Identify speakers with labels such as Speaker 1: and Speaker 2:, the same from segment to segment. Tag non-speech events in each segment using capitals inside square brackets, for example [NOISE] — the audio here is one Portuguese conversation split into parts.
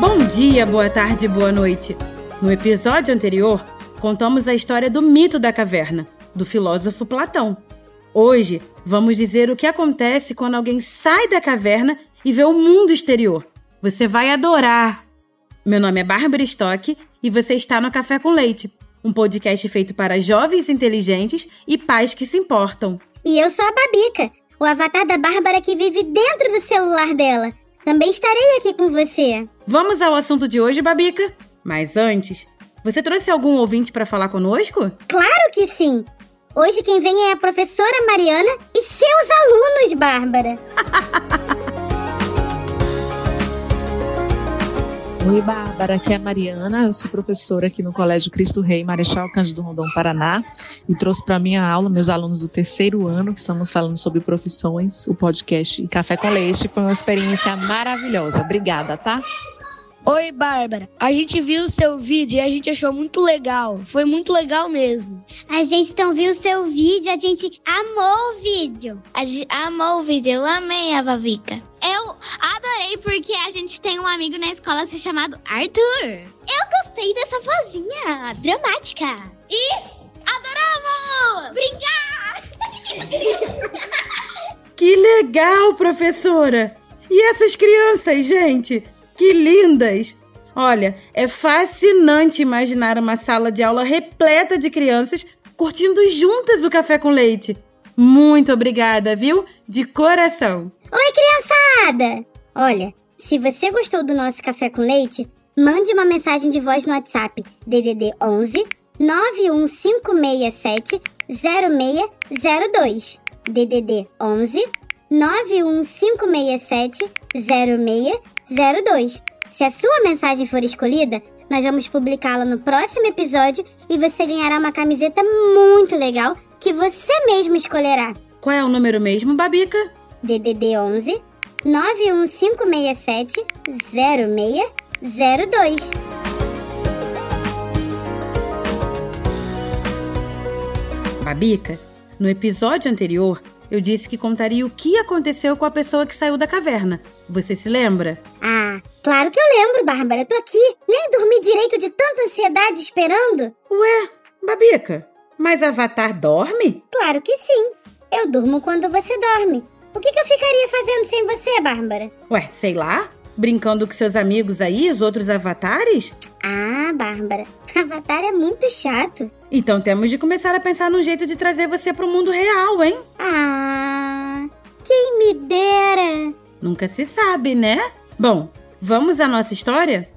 Speaker 1: Bom dia, boa tarde, boa noite. No episódio anterior, contamos a história do mito da caverna, do filósofo Platão. Hoje, vamos dizer o que acontece quando alguém sai da caverna e vê o mundo exterior. Você vai adorar! Meu nome é Bárbara Stock e você está no Café com Leite, um podcast feito para jovens inteligentes e pais que se importam.
Speaker 2: E eu sou a Babica, o avatar da Bárbara que vive dentro do celular dela. Também estarei aqui com você.
Speaker 1: Vamos ao assunto de hoje, Babica? Mas antes, você trouxe algum ouvinte para falar conosco?
Speaker 2: Claro que sim! Hoje quem vem é a professora Mariana e seus alunos, Bárbara. [LAUGHS]
Speaker 3: Oi, Bárbara, aqui é a Mariana, eu sou professora aqui no Colégio Cristo Rei, Marechal Cândido Rondon, Paraná, e trouxe para minha aula meus alunos do terceiro ano, que estamos falando sobre profissões, o podcast Café com Leite. Foi uma experiência maravilhosa. Obrigada, tá?
Speaker 4: Oi, Bárbara. A gente viu o seu vídeo e a gente achou muito legal. Foi muito legal mesmo.
Speaker 2: A gente então viu o seu vídeo, a gente amou o vídeo.
Speaker 5: A gente amou o vídeo, eu amei a Vavica. Eu adorei porque a gente tem um amigo na escola se chamado Arthur.
Speaker 2: Eu gostei dessa vozinha dramática.
Speaker 5: E adoramos! Brincar! [LAUGHS]
Speaker 1: Que legal, professora! E essas crianças, gente? Que lindas! Olha, é fascinante imaginar uma sala de aula repleta de crianças curtindo juntas o café com leite. Muito obrigada, viu? De coração.
Speaker 2: Oi, criançada! Olha, se você gostou do nosso café com leite, mande uma mensagem de voz no WhatsApp DDD 11 91567 0602. DDD 11 91567 0602. Se a sua mensagem for escolhida, nós vamos publicá-la no próximo episódio e você ganhará uma camiseta muito legal que você mesmo escolherá.
Speaker 1: Qual é o número mesmo, Babica?
Speaker 2: DDD 11 91567 0602.
Speaker 1: Babica, no episódio anterior, eu disse que contaria o que aconteceu com a pessoa que saiu da caverna. Você se lembra?
Speaker 2: Ah, claro que eu lembro, Bárbara. Tô aqui. Nem dormi direito de tanta ansiedade esperando.
Speaker 1: Ué, Babica, mas Avatar dorme?
Speaker 2: Claro que sim. Eu durmo quando você dorme. O que, que eu ficaria fazendo sem você, Bárbara?
Speaker 1: Ué, sei lá. Brincando com seus amigos aí, os outros avatares?
Speaker 2: Ah, Bárbara. [LAUGHS] Avatar é muito chato.
Speaker 1: Então temos de começar a pensar num jeito de trazer você pro mundo real, hein?
Speaker 2: Ah, quem me dera.
Speaker 1: Nunca se sabe, né? Bom, vamos à nossa história?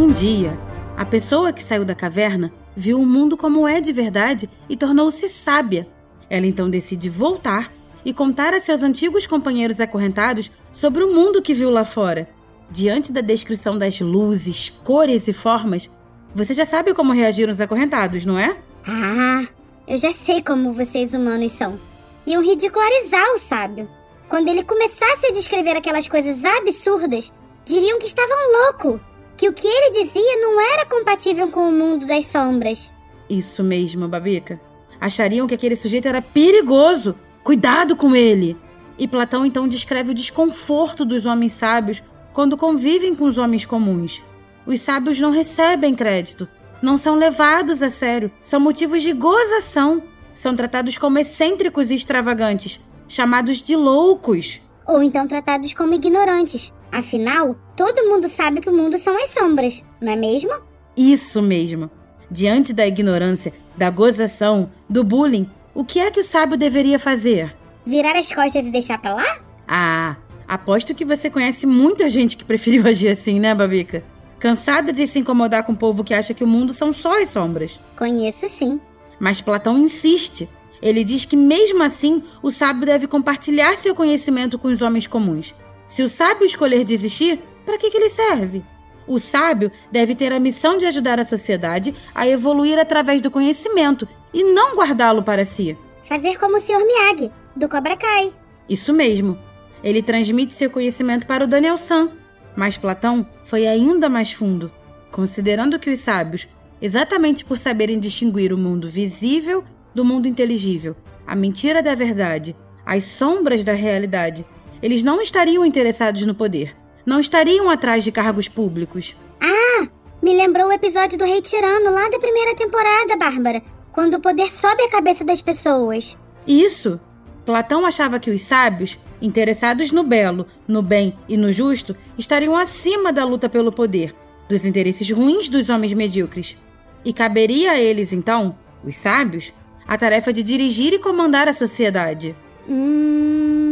Speaker 1: Um dia, a pessoa que saiu da caverna viu o mundo como é de verdade e tornou-se sábia. Ela então decide voltar e contar a seus antigos companheiros acorrentados sobre o mundo que viu lá fora. Diante da descrição das luzes, cores e formas, você já sabe como reagiram os acorrentados, não é?
Speaker 2: Ah, eu já sei como vocês humanos são. Iam ridicularizar o sábio. Quando ele começasse a descrever aquelas coisas absurdas, diriam que estavam louco, que o que ele dizia não era compatível com o mundo das sombras.
Speaker 1: Isso mesmo, Babica. Achariam que aquele sujeito era perigoso. Cuidado com ele! E Platão então descreve o desconforto dos homens sábios quando convivem com os homens comuns. Os sábios não recebem crédito, não são levados a sério, são motivos de gozação, são tratados como excêntricos e extravagantes, chamados de loucos.
Speaker 2: Ou então tratados como ignorantes. Afinal, todo mundo sabe que o mundo são as sombras, não é mesmo?
Speaker 1: Isso mesmo. Diante da ignorância, da gozação, do bullying, o que é que o sábio deveria fazer?
Speaker 2: Virar as costas e deixar pra lá?
Speaker 1: Ah, aposto que você conhece muita gente que preferiu agir assim, né, Babica? Cansada de se incomodar com o povo que acha que o mundo são só as sombras.
Speaker 2: Conheço sim.
Speaker 1: Mas Platão insiste. Ele diz que, mesmo assim, o sábio deve compartilhar seu conhecimento com os homens comuns. Se o sábio escolher desistir, para que, que ele serve? O sábio deve ter a missão de ajudar a sociedade a evoluir através do conhecimento e não guardá-lo para si.
Speaker 2: Fazer como o Sr. Miyagi, do Cobra Kai.
Speaker 1: Isso mesmo. Ele transmite seu conhecimento para o Daniel San. Mas Platão foi ainda mais fundo, considerando que os sábios, exatamente por saberem distinguir o mundo visível do mundo inteligível, a mentira da verdade, as sombras da realidade, eles não estariam interessados no poder. Não estariam atrás de cargos públicos.
Speaker 2: Ah, me lembrou o episódio do Rei Tirano lá da primeira temporada, Bárbara. Quando o poder sobe a cabeça das pessoas.
Speaker 1: Isso. Platão achava que os sábios, interessados no belo, no bem e no justo, estariam acima da luta pelo poder, dos interesses ruins dos homens medíocres. E caberia a eles, então, os sábios, a tarefa de dirigir e comandar a sociedade.
Speaker 2: Hum.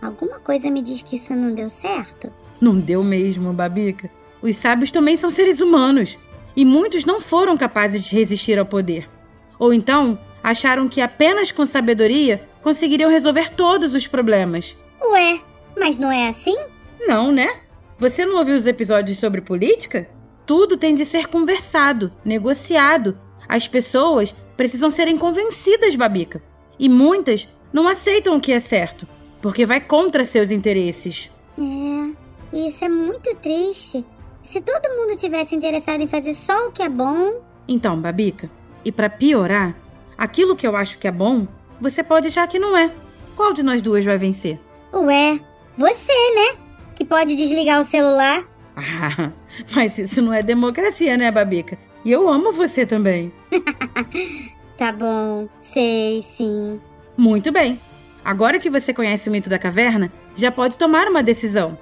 Speaker 2: Alguma coisa me diz que isso não deu certo.
Speaker 1: Não deu mesmo, Babica. Os sábios também são seres humanos. E muitos não foram capazes de resistir ao poder. Ou então, acharam que apenas com sabedoria conseguiriam resolver todos os problemas.
Speaker 2: Ué, mas não é assim?
Speaker 1: Não, né? Você não ouviu os episódios sobre política? Tudo tem de ser conversado, negociado. As pessoas precisam serem convencidas, Babica. E muitas não aceitam o que é certo, porque vai contra seus interesses.
Speaker 2: É, isso é muito triste. Se todo mundo tivesse interessado em fazer só o que é bom.
Speaker 1: Então, Babica, e para piorar, aquilo que eu acho que é bom, você pode achar que não é. Qual de nós duas vai vencer?
Speaker 2: Ué, você, né? Que pode desligar o celular.
Speaker 1: Ah, [LAUGHS] mas isso não é democracia, né, Babica? E eu amo você também. [LAUGHS]
Speaker 2: tá bom, sei sim.
Speaker 1: Muito bem. Agora que você conhece o mito da caverna, já pode tomar uma decisão.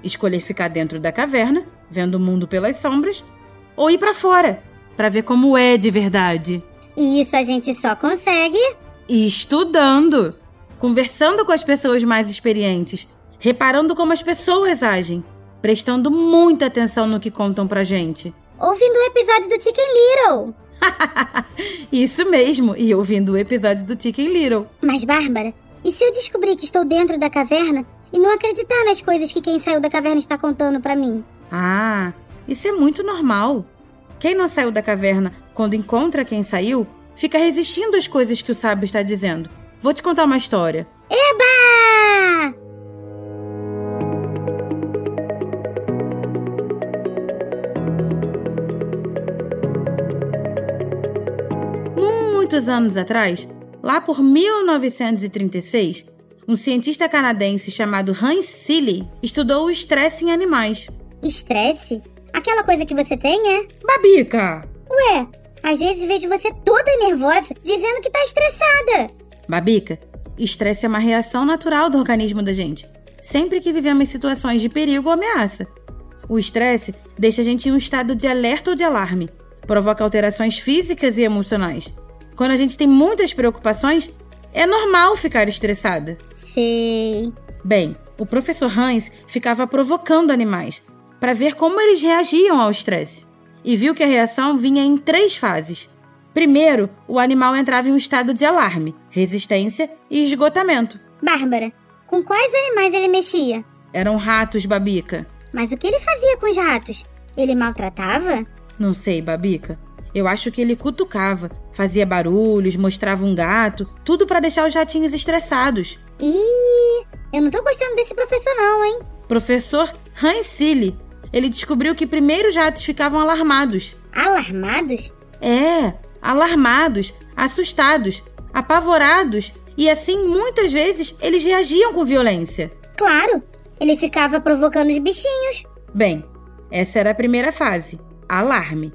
Speaker 1: Escolher ficar dentro da caverna, vendo o mundo pelas sombras, ou ir para fora, para ver como é de verdade.
Speaker 2: E isso a gente só consegue
Speaker 1: estudando, conversando com as pessoas mais experientes, reparando como as pessoas agem, prestando muita atenção no que contam pra gente.
Speaker 2: Ouvindo o episódio do Chicken Little. [LAUGHS]
Speaker 1: Isso mesmo, e ouvindo o episódio do Chicken Little.
Speaker 2: Mas, Bárbara, e se eu descobrir que estou dentro da caverna e não acreditar nas coisas que quem saiu da caverna está contando para mim?
Speaker 1: Ah, isso é muito normal. Quem não saiu da caverna, quando encontra quem saiu, fica resistindo às coisas que o sábio está dizendo. Vou te contar uma história.
Speaker 2: Eba!
Speaker 1: Muitos anos atrás, lá por 1936, um cientista canadense chamado Hans Seeley estudou o estresse em animais.
Speaker 2: Estresse? Aquela coisa que você tem, é?
Speaker 1: Babica!
Speaker 2: Ué, às vezes vejo você toda nervosa, dizendo que tá estressada.
Speaker 1: Babica, estresse é uma reação natural do organismo da gente, sempre que vivemos situações de perigo ou ameaça. O estresse deixa a gente em um estado de alerta ou de alarme, provoca alterações físicas e emocionais, quando a gente tem muitas preocupações, é normal ficar estressada.
Speaker 2: Sei.
Speaker 1: Bem, o professor Hans ficava provocando animais para ver como eles reagiam ao estresse e viu que a reação vinha em três fases. Primeiro, o animal entrava em um estado de alarme, resistência e esgotamento.
Speaker 2: Bárbara, com quais animais ele mexia?
Speaker 1: Eram ratos, Babica.
Speaker 2: Mas o que ele fazia com os ratos? Ele maltratava?
Speaker 1: Não sei, Babica. Eu acho que ele cutucava, fazia barulhos, mostrava um gato, tudo para deixar os ratinhos estressados.
Speaker 2: Ih, eu não tô gostando desse professor não, hein?
Speaker 1: Professor Hans Seeley. Ele descobriu que primeiro os ratos ficavam alarmados.
Speaker 2: Alarmados?
Speaker 1: É, alarmados, assustados, apavorados e assim muitas vezes eles reagiam com violência.
Speaker 2: Claro, ele ficava provocando os bichinhos.
Speaker 1: Bem, essa era a primeira fase, alarme.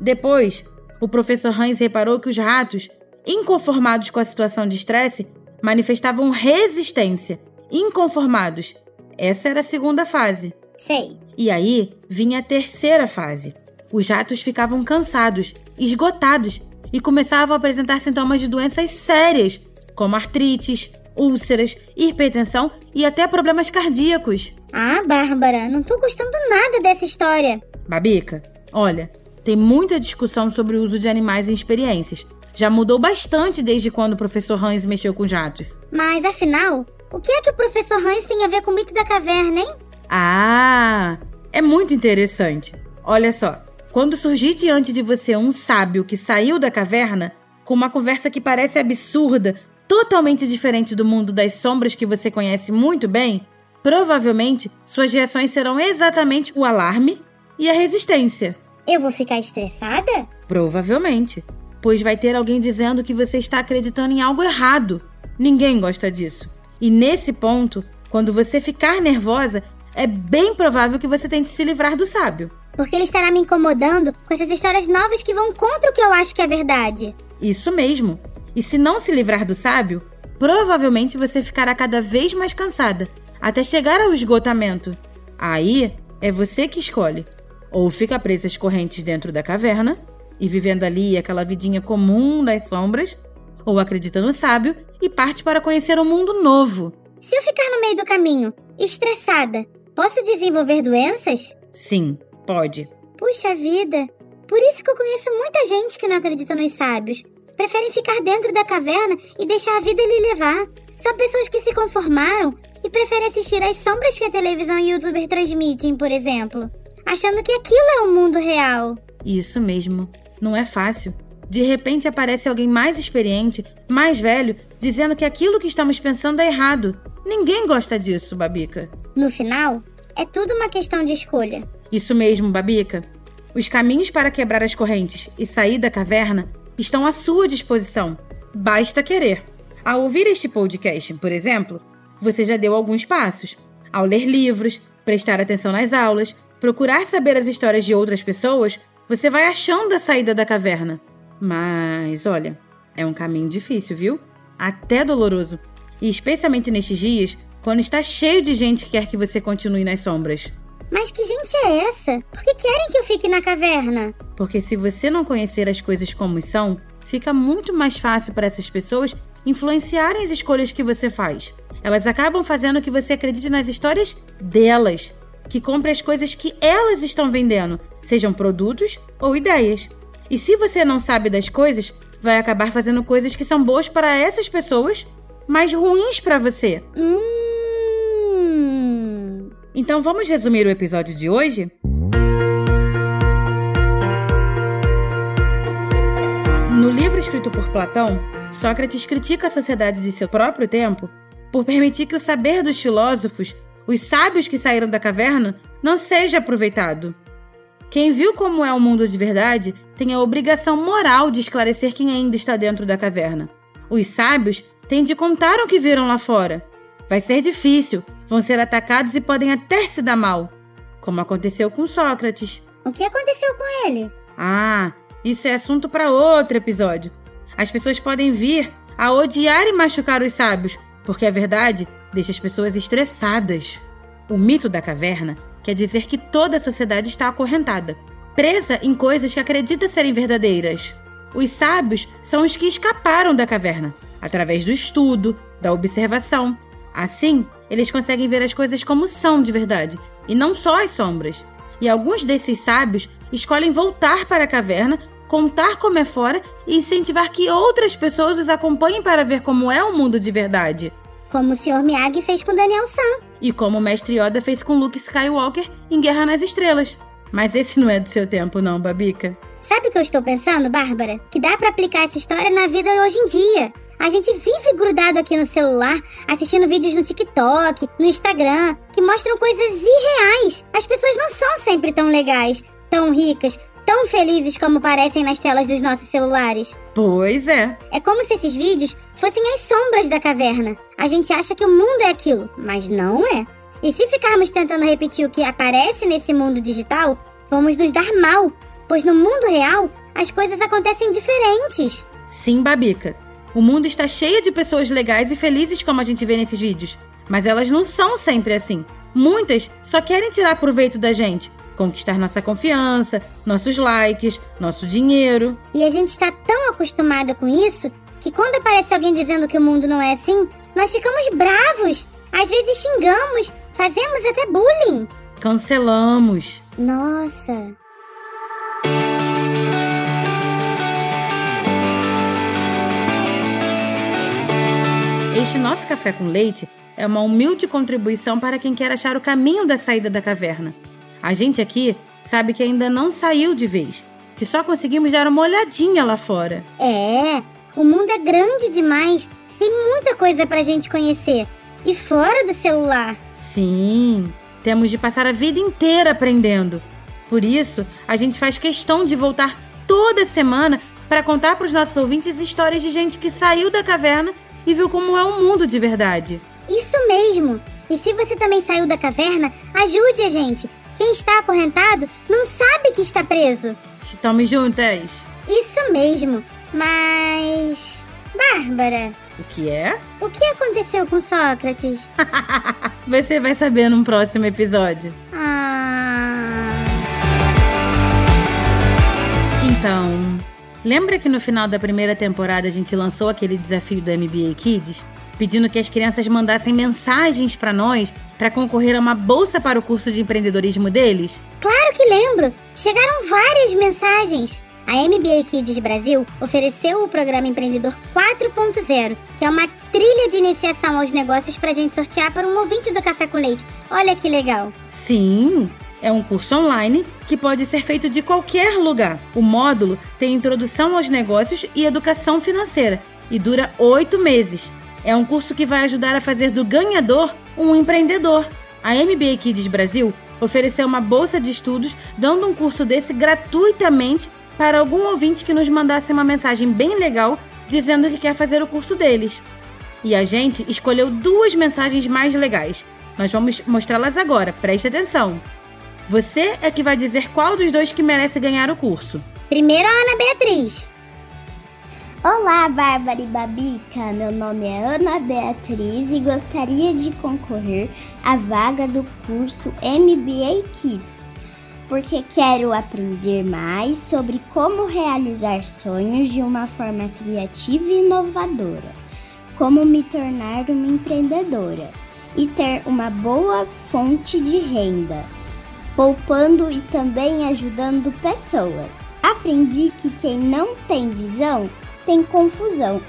Speaker 1: Depois, o professor Hans reparou que os ratos, inconformados com a situação de estresse, manifestavam resistência. Inconformados. Essa era a segunda fase.
Speaker 2: Sei.
Speaker 1: E aí vinha a terceira fase. Os ratos ficavam cansados, esgotados e começavam a apresentar sintomas de doenças sérias, como artrites, úlceras, hipertensão e até problemas cardíacos.
Speaker 2: Ah, Bárbara, não tô gostando nada dessa história.
Speaker 1: Babica, olha, tem muita discussão sobre o uso de animais em experiências. Já mudou bastante desde quando o professor Hans mexeu com jatos.
Speaker 2: Mas afinal, o que é que o professor Hans tem a ver com o mito da caverna, hein?
Speaker 1: Ah, é muito interessante. Olha só, quando surgir diante de você um sábio que saiu da caverna, com uma conversa que parece absurda, totalmente diferente do mundo das sombras que você conhece muito bem, provavelmente suas reações serão exatamente o alarme e a resistência.
Speaker 2: Eu vou ficar estressada?
Speaker 1: Provavelmente. Pois vai ter alguém dizendo que você está acreditando em algo errado. Ninguém gosta disso. E nesse ponto, quando você ficar nervosa, é bem provável que você tente se livrar do sábio.
Speaker 2: Porque ele estará me incomodando com essas histórias novas que vão contra o que eu acho que é verdade.
Speaker 1: Isso mesmo. E se não se livrar do sábio, provavelmente você ficará cada vez mais cansada, até chegar ao esgotamento. Aí é você que escolhe. Ou fica presa às correntes dentro da caverna e vivendo ali aquela vidinha comum das sombras, ou acredita no sábio e parte para conhecer um mundo novo.
Speaker 2: Se eu ficar no meio do caminho, estressada, posso desenvolver doenças?
Speaker 1: Sim, pode.
Speaker 2: Puxa vida! Por isso que eu conheço muita gente que não acredita nos sábios. Preferem ficar dentro da caverna e deixar a vida lhe levar. São pessoas que se conformaram e preferem assistir às sombras que a televisão e o youtuber transmitem, por exemplo, achando que aquilo é o mundo real.
Speaker 1: Isso mesmo. Não é fácil. De repente aparece alguém mais experiente, mais velho, dizendo que aquilo que estamos pensando é errado. Ninguém gosta disso, Babica.
Speaker 2: No final, é tudo uma questão de escolha.
Speaker 1: Isso mesmo, Babica. Os caminhos para quebrar as correntes e sair da caverna estão à sua disposição. Basta querer. Ao ouvir este podcast, por exemplo, você já deu alguns passos. Ao ler livros, prestar atenção nas aulas, procurar saber as histórias de outras pessoas, você vai achando a saída da caverna. Mas, olha, é um caminho difícil, viu? Até doloroso. E especialmente nestes dias, quando está cheio de gente que quer que você continue nas sombras.
Speaker 2: Mas que gente é essa? Por que querem que eu fique na caverna?
Speaker 1: Porque se você não conhecer as coisas como são, fica muito mais fácil para essas pessoas influenciarem as escolhas que você faz. Elas acabam fazendo que você acredite nas histórias delas, que compre as coisas que elas estão vendendo, sejam produtos ou ideias. E se você não sabe das coisas, vai acabar fazendo coisas que são boas para essas pessoas, mas ruins para você.
Speaker 2: Hum.
Speaker 1: Então vamos resumir o episódio de hoje? No livro escrito por Platão, Sócrates critica a sociedade de seu próprio tempo por permitir que o saber dos filósofos, os sábios que saíram da caverna, não seja aproveitado. Quem viu como é o mundo de verdade tem a obrigação moral de esclarecer quem ainda está dentro da caverna. Os sábios têm de contar o que viram lá fora. Vai ser difícil, vão ser atacados e podem até se dar mal, como aconteceu com Sócrates.
Speaker 2: O que aconteceu com ele?
Speaker 1: Ah, isso é assunto para outro episódio. As pessoas podem vir a odiar e machucar os sábios, porque a verdade deixa as pessoas estressadas. O mito da caverna quer dizer que toda a sociedade está acorrentada, presa em coisas que acredita serem verdadeiras. Os sábios são os que escaparam da caverna, através do estudo, da observação. Assim, eles conseguem ver as coisas como são de verdade, e não só as sombras. E alguns desses sábios escolhem voltar para a caverna, contar como é fora e incentivar que outras pessoas os acompanhem para ver como é o mundo de verdade.
Speaker 2: Como o Sr. Miyagi fez com Daniel San.
Speaker 1: E como o Mestre Yoda fez com Luke Skywalker em Guerra nas Estrelas. Mas esse não é do seu tempo, não, Babica.
Speaker 2: Sabe o que eu estou pensando, Bárbara? Que dá para aplicar essa história na vida hoje em dia. A gente vive grudado aqui no celular, assistindo vídeos no TikTok, no Instagram, que mostram coisas irreais. As pessoas não são sempre tão legais, tão ricas, tão felizes como parecem nas telas dos nossos celulares.
Speaker 1: Pois é.
Speaker 2: É como se esses vídeos fossem as sombras da caverna. A gente acha que o mundo é aquilo, mas não é. E se ficarmos tentando repetir o que aparece nesse mundo digital, vamos nos dar mal, pois no mundo real as coisas acontecem diferentes.
Speaker 1: Sim, Babica. O mundo está cheio de pessoas legais e felizes como a gente vê nesses vídeos. Mas elas não são sempre assim. Muitas só querem tirar proveito da gente, conquistar nossa confiança, nossos likes, nosso dinheiro.
Speaker 2: E a gente está tão acostumada com isso que quando aparece alguém dizendo que o mundo não é assim, nós ficamos bravos. Às vezes xingamos, fazemos até bullying.
Speaker 1: Cancelamos.
Speaker 2: Nossa.
Speaker 1: Este nosso café com leite é uma humilde contribuição para quem quer achar o caminho da saída da caverna. A gente aqui sabe que ainda não saiu de vez, que só conseguimos dar uma olhadinha lá fora.
Speaker 2: É, o mundo é grande demais. Tem muita coisa pra gente conhecer. E fora do celular.
Speaker 1: Sim, temos de passar a vida inteira aprendendo. Por isso, a gente faz questão de voltar toda semana para contar para os nossos ouvintes histórias de gente que saiu da caverna e viu como é o mundo de verdade.
Speaker 2: Isso mesmo! E se você também saiu da caverna, ajude a gente! Quem está acorrentado não sabe que está preso!
Speaker 1: Estamos juntas!
Speaker 2: Isso mesmo! Mas. Bárbara,
Speaker 1: O que é?
Speaker 2: o que aconteceu com Sócrates? [LAUGHS]
Speaker 1: Você vai saber num próximo episódio.
Speaker 2: Ah.
Speaker 1: Então, lembra que no final da primeira temporada a gente lançou aquele desafio do MBA Kids? Pedindo que as crianças mandassem mensagens pra nós para concorrer a uma bolsa para o curso de empreendedorismo deles?
Speaker 2: Claro que lembro! Chegaram várias mensagens! A MBA Kids Brasil ofereceu o programa Empreendedor 4.0, que é uma trilha de iniciação aos negócios pra gente sortear para um ouvinte do Café com Leite. Olha que legal!
Speaker 1: Sim, é um curso online que pode ser feito de qualquer lugar. O módulo tem introdução aos negócios e educação financeira e dura oito meses. É um curso que vai ajudar a fazer do ganhador um empreendedor. A MBA Kids Brasil ofereceu uma bolsa de estudos dando um curso desse gratuitamente para algum ouvinte que nos mandasse uma mensagem bem legal dizendo que quer fazer o curso deles. E a gente escolheu duas mensagens mais legais. Nós vamos mostrá-las agora, preste atenção. Você é que vai dizer qual dos dois que merece ganhar o curso.
Speaker 2: Primeiro a Ana Beatriz.
Speaker 6: Olá, Bárbara e Babica. Meu nome é Ana Beatriz e gostaria de concorrer à vaga do curso MBA Kids, porque quero aprender mais sobre como realizar sonhos de uma forma criativa e inovadora, como me tornar uma empreendedora e ter uma boa fonte de renda, poupando e também ajudando pessoas. Aprendi que quem não tem visão tem confusão.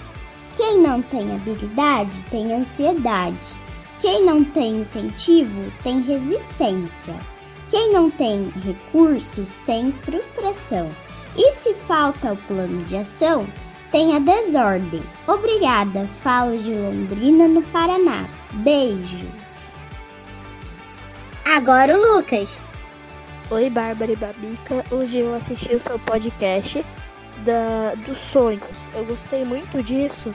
Speaker 6: Quem não tem habilidade tem ansiedade. Quem não tem incentivo tem resistência. Quem não tem recursos tem frustração. E se falta o plano de ação, tem a desordem. Obrigada, falo de Londrina, no Paraná. Beijos.
Speaker 2: Agora o Lucas.
Speaker 7: Oi, Bárbara e Babica. Hoje eu assisti o seu podcast da, dos sonhos. Eu gostei muito disso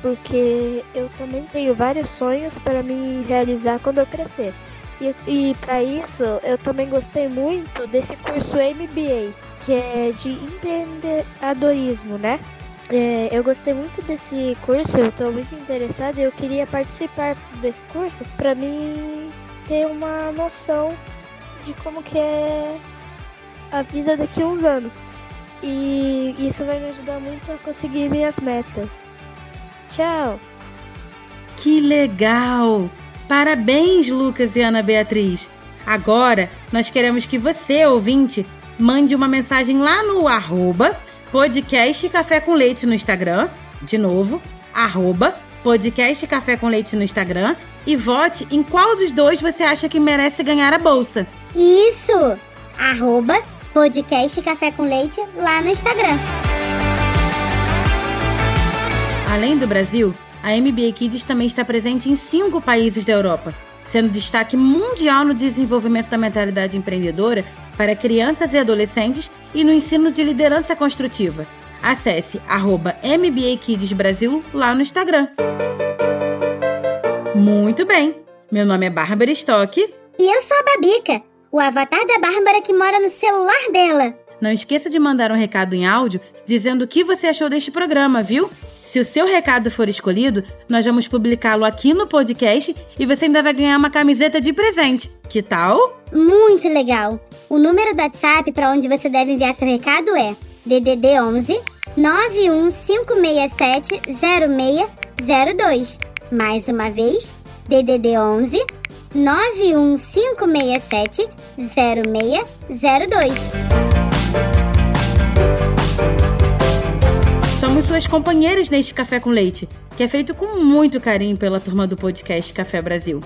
Speaker 7: porque eu também tenho vários sonhos para me realizar quando eu crescer. E, e para isso eu também gostei muito desse curso MBA, que é de empreendedorismo, né? É, eu gostei muito desse curso, eu estou muito interessada e eu queria participar desse curso para mim ter uma noção de como que é a vida daqui a uns anos. E isso vai me ajudar muito a conseguir minhas metas. Tchau!
Speaker 1: Que legal! Parabéns, Lucas e Ana Beatriz! Agora, nós queremos que você, ouvinte, mande uma mensagem lá no arroba podcast Café com Leite no Instagram. De novo, arroba podcast Café com Leite no Instagram e vote em qual dos dois você acha que merece ganhar a bolsa.
Speaker 2: Isso! Arroba podcast Café com Leite lá no Instagram.
Speaker 1: Além do Brasil, a MBA Kids também está presente em cinco países da Europa, sendo destaque mundial no desenvolvimento da mentalidade empreendedora para crianças e adolescentes e no ensino de liderança construtiva. Acesse arroba MBA Kids Brasil lá no Instagram. Muito bem! Meu nome é Bárbara Stock.
Speaker 2: E eu sou a Babica, o avatar da Bárbara que mora no celular dela.
Speaker 1: Não esqueça de mandar um recado em áudio dizendo o que você achou deste programa, viu? Se o seu recado for escolhido, nós vamos publicá-lo aqui no podcast e você ainda vai ganhar uma camiseta de presente. Que tal?
Speaker 2: Muito legal! O número do WhatsApp para onde você deve enviar seu recado é DDD 11 91567 0602. Mais uma vez, DDD 11 91567 0602.
Speaker 1: Somos suas companheiras neste Café com Leite, que é feito com muito carinho pela turma do podcast Café Brasil.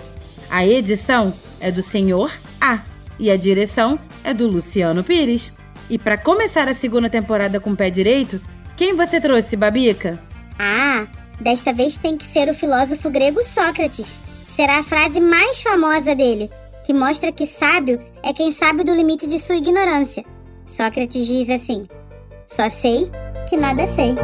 Speaker 1: A edição é do Senhor A e a direção é do Luciano Pires. E para começar a segunda temporada com o pé direito, quem você trouxe, Babica?
Speaker 2: Ah, desta vez tem que ser o filósofo grego Sócrates. Será a frase mais famosa dele, que mostra que sábio é quem sabe do limite de sua ignorância. Sócrates diz assim: Só sei que nada sei.